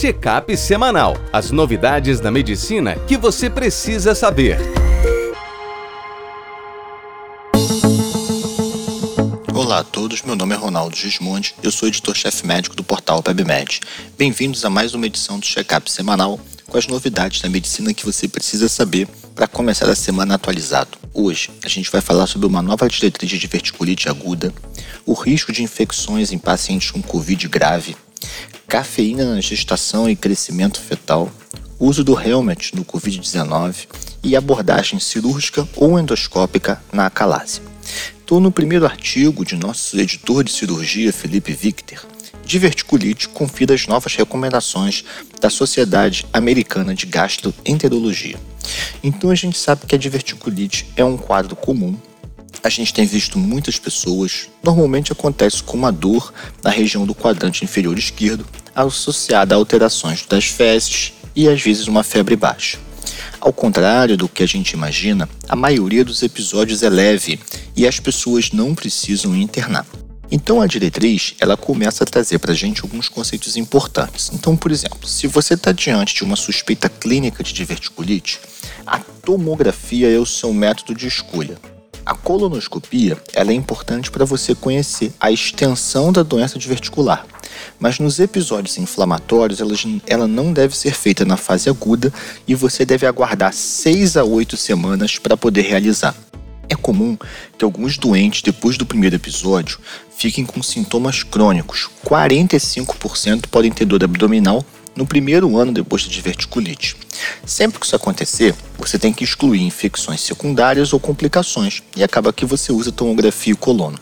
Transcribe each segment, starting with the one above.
Check-up semanal. As novidades da medicina que você precisa saber. Olá a todos, meu nome é Ronaldo Gismondi, eu sou editor-chefe médico do portal PebMed. Bem-vindos a mais uma edição do Check-up semanal com as novidades da medicina que você precisa saber para começar a semana atualizado. Hoje a gente vai falar sobre uma nova diretriz de diverticulite aguda, o risco de infecções em pacientes com Covid grave, cafeína na gestação e crescimento fetal, uso do helmet no Covid-19 e abordagem cirúrgica ou endoscópica na acalásia. Estou no primeiro artigo de nosso editor de cirurgia, Felipe Victor, diverticulite confira as novas recomendações da Sociedade Americana de Gastroenterologia. Então a gente sabe que a diverticulite é um quadro comum. A gente tem visto muitas pessoas, normalmente acontece com uma dor na região do quadrante inferior esquerdo, associada a alterações das fezes e às vezes uma febre baixa. Ao contrário do que a gente imagina, a maioria dos episódios é leve e as pessoas não precisam internar. Então a diretriz ela começa a trazer para a gente alguns conceitos importantes. Então, por exemplo, se você está diante de uma suspeita clínica de diverticulite, a tomografia é o seu método de escolha. A colonoscopia ela é importante para você conhecer a extensão da doença diverticular, mas nos episódios inflamatórios ela, não deve ser feita na fase aguda e você deve aguardar 6 a 8 semanas para poder realizar. É comum que alguns doentes, depois do primeiro episódio, fiquem com sintomas crônicos. 45% podem ter dor abdominal no primeiro ano depois da diverticulite. Sempre que isso acontecer, você tem que excluir infecções secundárias ou complicações e acaba que você usa tomografia e colono.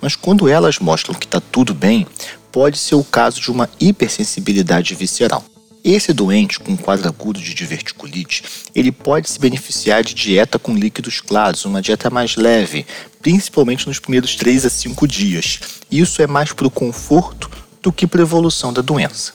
Mas quando elas mostram que está tudo bem, pode ser o caso de uma hipersensibilidade visceral. Esse doente com quadro agudo de diverticulite, ele pode se beneficiar de dieta com líquidos claros, uma dieta mais leve, principalmente nos primeiros 3 a 5 dias. Isso é mais para o conforto do que para a evolução da doença.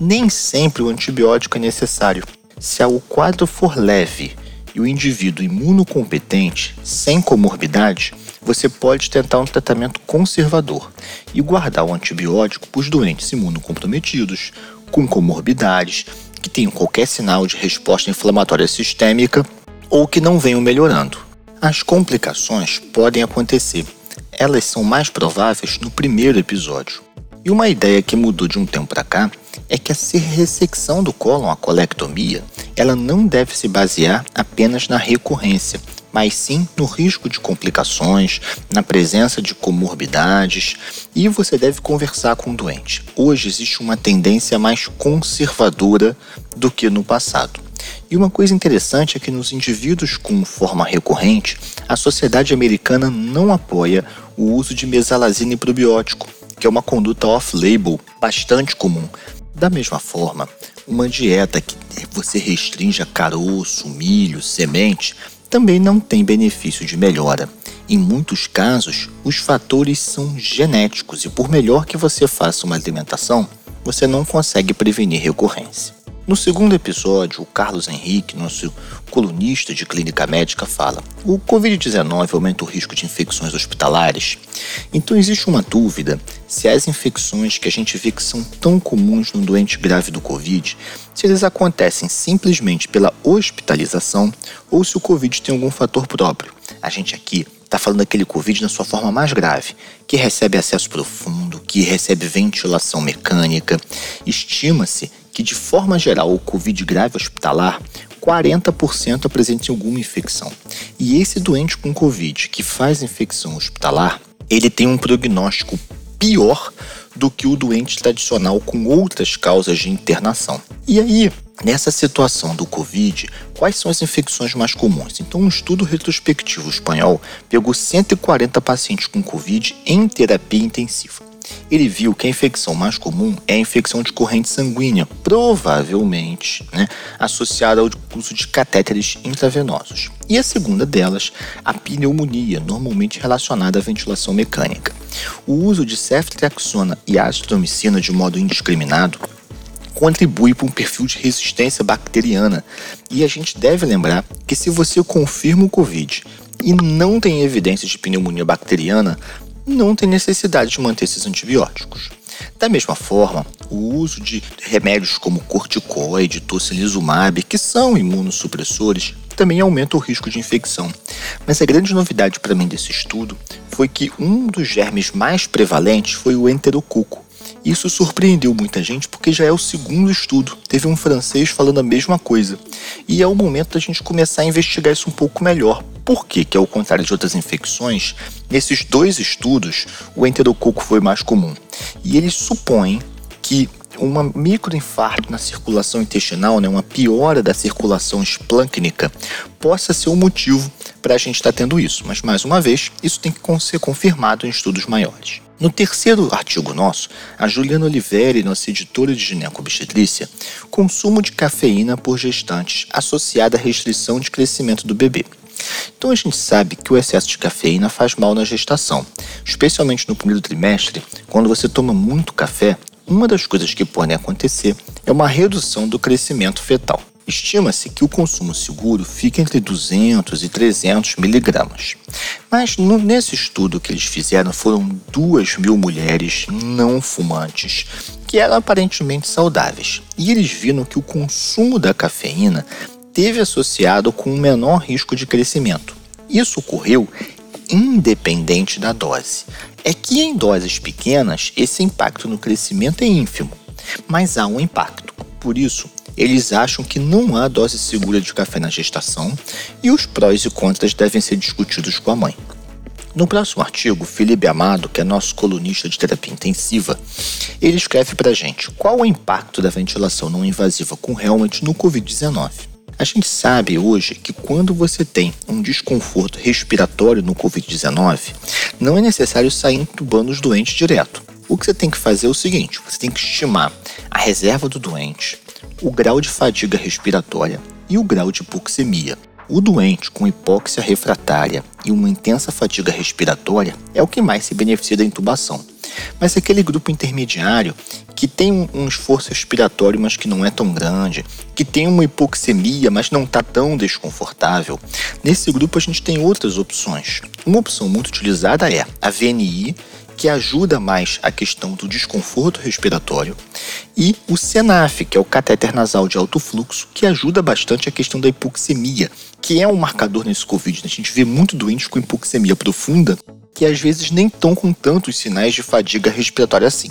Nem sempre o antibiótico é necessário. Se o quadro for leve e o indivíduo imunocompetente, sem comorbidade, você pode tentar um tratamento conservador e guardar o antibiótico para os doentes imunocomprometidos, com comorbidades, que tenham qualquer sinal de resposta inflamatória sistêmica ou que não venham melhorando. As complicações podem acontecer. Elas são mais prováveis no primeiro episódio. E uma ideia que mudou de um tempo para cá é que a ressecção do cólon, a colectomia, ela não deve se basear apenas na recorrência, mas sim no risco de complicações, na presença de comorbidades e você deve conversar com o doente. Hoje existe uma tendência mais conservadora do que no passado. E uma coisa interessante é que nos indivíduos com forma recorrente, a sociedade americana não apoia o uso de mesalazina e probiótico, que é uma conduta off-label bastante comum. Da mesma forma, uma dieta que você restrinja caroço, milho, semente, também não tem benefício de melhora. Em muitos casos, os fatores são genéticos e, por melhor que você faça uma alimentação, você não consegue prevenir recorrência. No segundo episódio, o Carlos Henrique, nosso colunista de clínica médica, fala: o Covid-19 aumenta o risco de infecções hospitalares. Então existe uma dúvida se as infecções que a gente vê que são tão comuns no doente grave do Covid, se eles acontecem simplesmente pela hospitalização ou se o Covid tem algum fator próprio. A gente aqui está falando daquele Covid na sua forma mais grave, que recebe acesso profundo, que recebe ventilação mecânica. Estima-se que, de forma geral, o Covid grave hospitalar, 40% apresentem alguma infecção. E esse doente com Covid que faz infecção hospitalar, ele tem um prognóstico pior do que o doente tradicional com outras causas de internação. E aí, nessa situação do Covid, quais são as infecções mais comuns? Então, um estudo retrospectivo espanhol pegou 140 pacientes com Covid em terapia intensiva ele viu que a infecção mais comum é a infecção de corrente sanguínea, provavelmente né, associada ao uso de catéteres intravenosos. E a segunda delas, a pneumonia, normalmente relacionada à ventilação mecânica. O uso de ceftriaxona e azitromicina de modo indiscriminado contribui para um perfil de resistência bacteriana. E a gente deve lembrar que se você confirma o Covid e não tem evidências de pneumonia bacteriana, não tem necessidade de manter esses antibióticos. Da mesma forma, o uso de remédios como corticoide, tocilizumab, que são imunossupressores, também aumenta o risco de infecção. Mas a grande novidade para mim desse estudo foi que um dos germes mais prevalentes foi o enterococo. Isso surpreendeu muita gente porque já é o segundo estudo. Teve um francês falando a mesma coisa. E é o momento da gente começar a investigar isso um pouco melhor. Por que, ao contrário de outras infecções, nesses dois estudos, o enterococo foi mais comum. E eles supõem que uma microinfarto na circulação intestinal, né, uma piora da circulação esplâncnica, possa ser o motivo para a gente estar tá tendo isso. Mas, mais uma vez, isso tem que ser confirmado em estudos maiores. No terceiro artigo nosso, a Juliana Oliveira, nossa editora de ginecobstetrícia, consumo de cafeína por gestantes associada à restrição de crescimento do bebê. Então a gente sabe que o excesso de cafeína faz mal na gestação, especialmente no primeiro trimestre, quando você toma muito café, uma das coisas que podem acontecer é uma redução do crescimento fetal. Estima-se que o consumo seguro fica entre 200 e 300 miligramas. Mas no, nesse estudo que eles fizeram foram 2 mil mulheres não fumantes que eram aparentemente saudáveis. E eles viram que o consumo da cafeína teve associado com um menor risco de crescimento. Isso ocorreu independente da dose. É que em doses pequenas esse impacto no crescimento é ínfimo, mas há um impacto. Por isso, eles acham que não há dose segura de café na gestação e os prós e contras devem ser discutidos com a mãe. No próximo artigo, Felipe Amado, que é nosso colunista de terapia intensiva, ele escreve para gente qual o impacto da ventilação não invasiva com helmet no Covid-19. A gente sabe hoje que quando você tem um desconforto respiratório no Covid-19, não é necessário sair entubando os doentes direto. O que você tem que fazer é o seguinte: você tem que estimar a reserva do doente, o grau de fadiga respiratória e o grau de hipoxemia. O doente com hipóxia refratária e uma intensa fadiga respiratória é o que mais se beneficia da intubação. Mas aquele grupo intermediário que tem um esforço respiratório, mas que não é tão grande, que tem uma hipoxemia, mas não está tão desconfortável, nesse grupo a gente tem outras opções. Uma opção muito utilizada é a VNI, que ajuda mais a questão do desconforto respiratório, e o SENAF, que é o catéter nasal de alto fluxo, que ajuda bastante a questão da hipoxemia, que é um marcador nesse Covid. Né? A gente vê muito doentes com hipoxemia profunda que às vezes nem estão com tantos sinais de fadiga respiratória assim.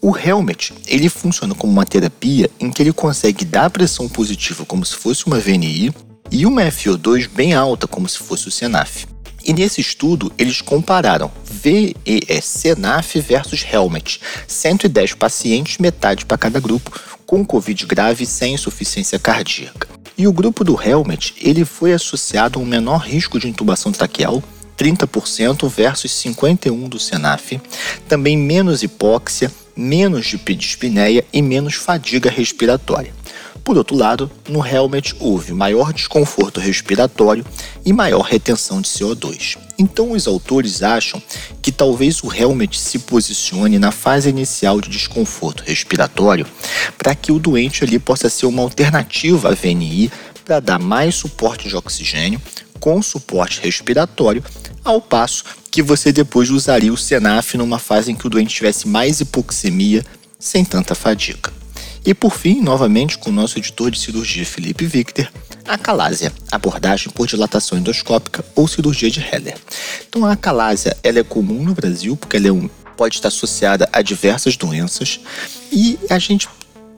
O helmet, ele funciona como uma terapia em que ele consegue dar pressão positiva como se fosse uma VNI e uma FO2 bem alta como se fosse o SENAF. E nesse estudo, eles compararam VES-SENAF versus Helmet, 110 pacientes, metade para cada grupo, com Covid grave sem insuficiência cardíaca. E o grupo do Helmet, ele foi associado a um menor risco de intubação traqueal, 30% versus 51% do SENAF, também menos hipóxia, menos dispneia e menos fadiga respiratória. Por outro lado, no helmet houve maior desconforto respiratório e maior retenção de CO2. Então, os autores acham que talvez o helmet se posicione na fase inicial de desconforto respiratório para que o doente ali possa ser uma alternativa à VNI para dar mais suporte de oxigênio com suporte respiratório, ao passo que você depois usaria o SENAF numa fase em que o doente tivesse mais hipoxemia sem tanta fadiga. E por fim, novamente com o nosso editor de cirurgia Felipe Victor, a acalásia, abordagem por dilatação endoscópica ou cirurgia de Heller. Então a acalásia ela é comum no Brasil porque ela é um, pode estar associada a diversas doenças e a gente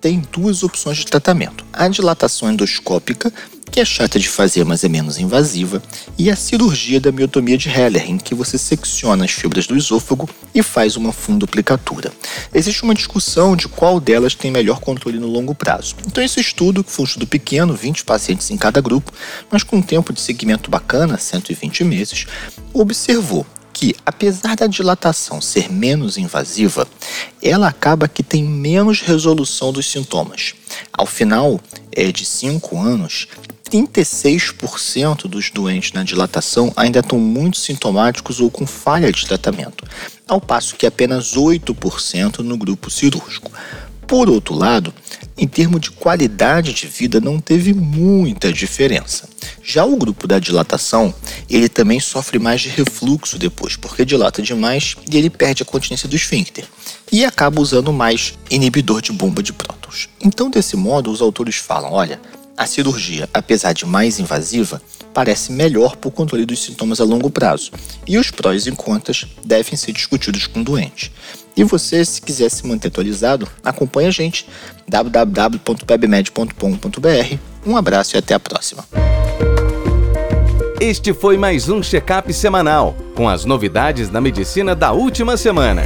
tem duas opções de tratamento: a dilatação endoscópica, que é chata de fazer, mas é menos invasiva, e a cirurgia da miotomia de Heller, em que você secciona as fibras do esôfago e faz uma fundoplicatura. Existe uma discussão de qual delas tem melhor controle no longo prazo. Então, esse estudo, que foi um estudo pequeno, 20 pacientes em cada grupo, mas com um tempo de segmento bacana, 120 meses, observou que, apesar da dilatação ser menos invasiva, ela acaba que tem menos resolução dos sintomas. Ao final é, de 5 anos, 36% dos doentes na dilatação ainda estão muito sintomáticos ou com falha de tratamento, ao passo que apenas 8% no grupo cirúrgico. Por outro lado, em termos de qualidade de vida, não teve muita diferença. Já o grupo da dilatação, ele também sofre mais de refluxo depois, porque dilata demais e ele perde a continência do esfíncter e acaba usando mais inibidor de bomba de prótons. Então, desse modo, os autores falam: olha, a cirurgia, apesar de mais invasiva, parece melhor para o controle dos sintomas a longo prazo, e os prós e contras devem ser discutidos com o doente. E você, se quiser se manter atualizado, acompanhe a gente www.pebmed.com.br. Um abraço e até a próxima. Este foi mais um check-up semanal com as novidades da medicina da última semana.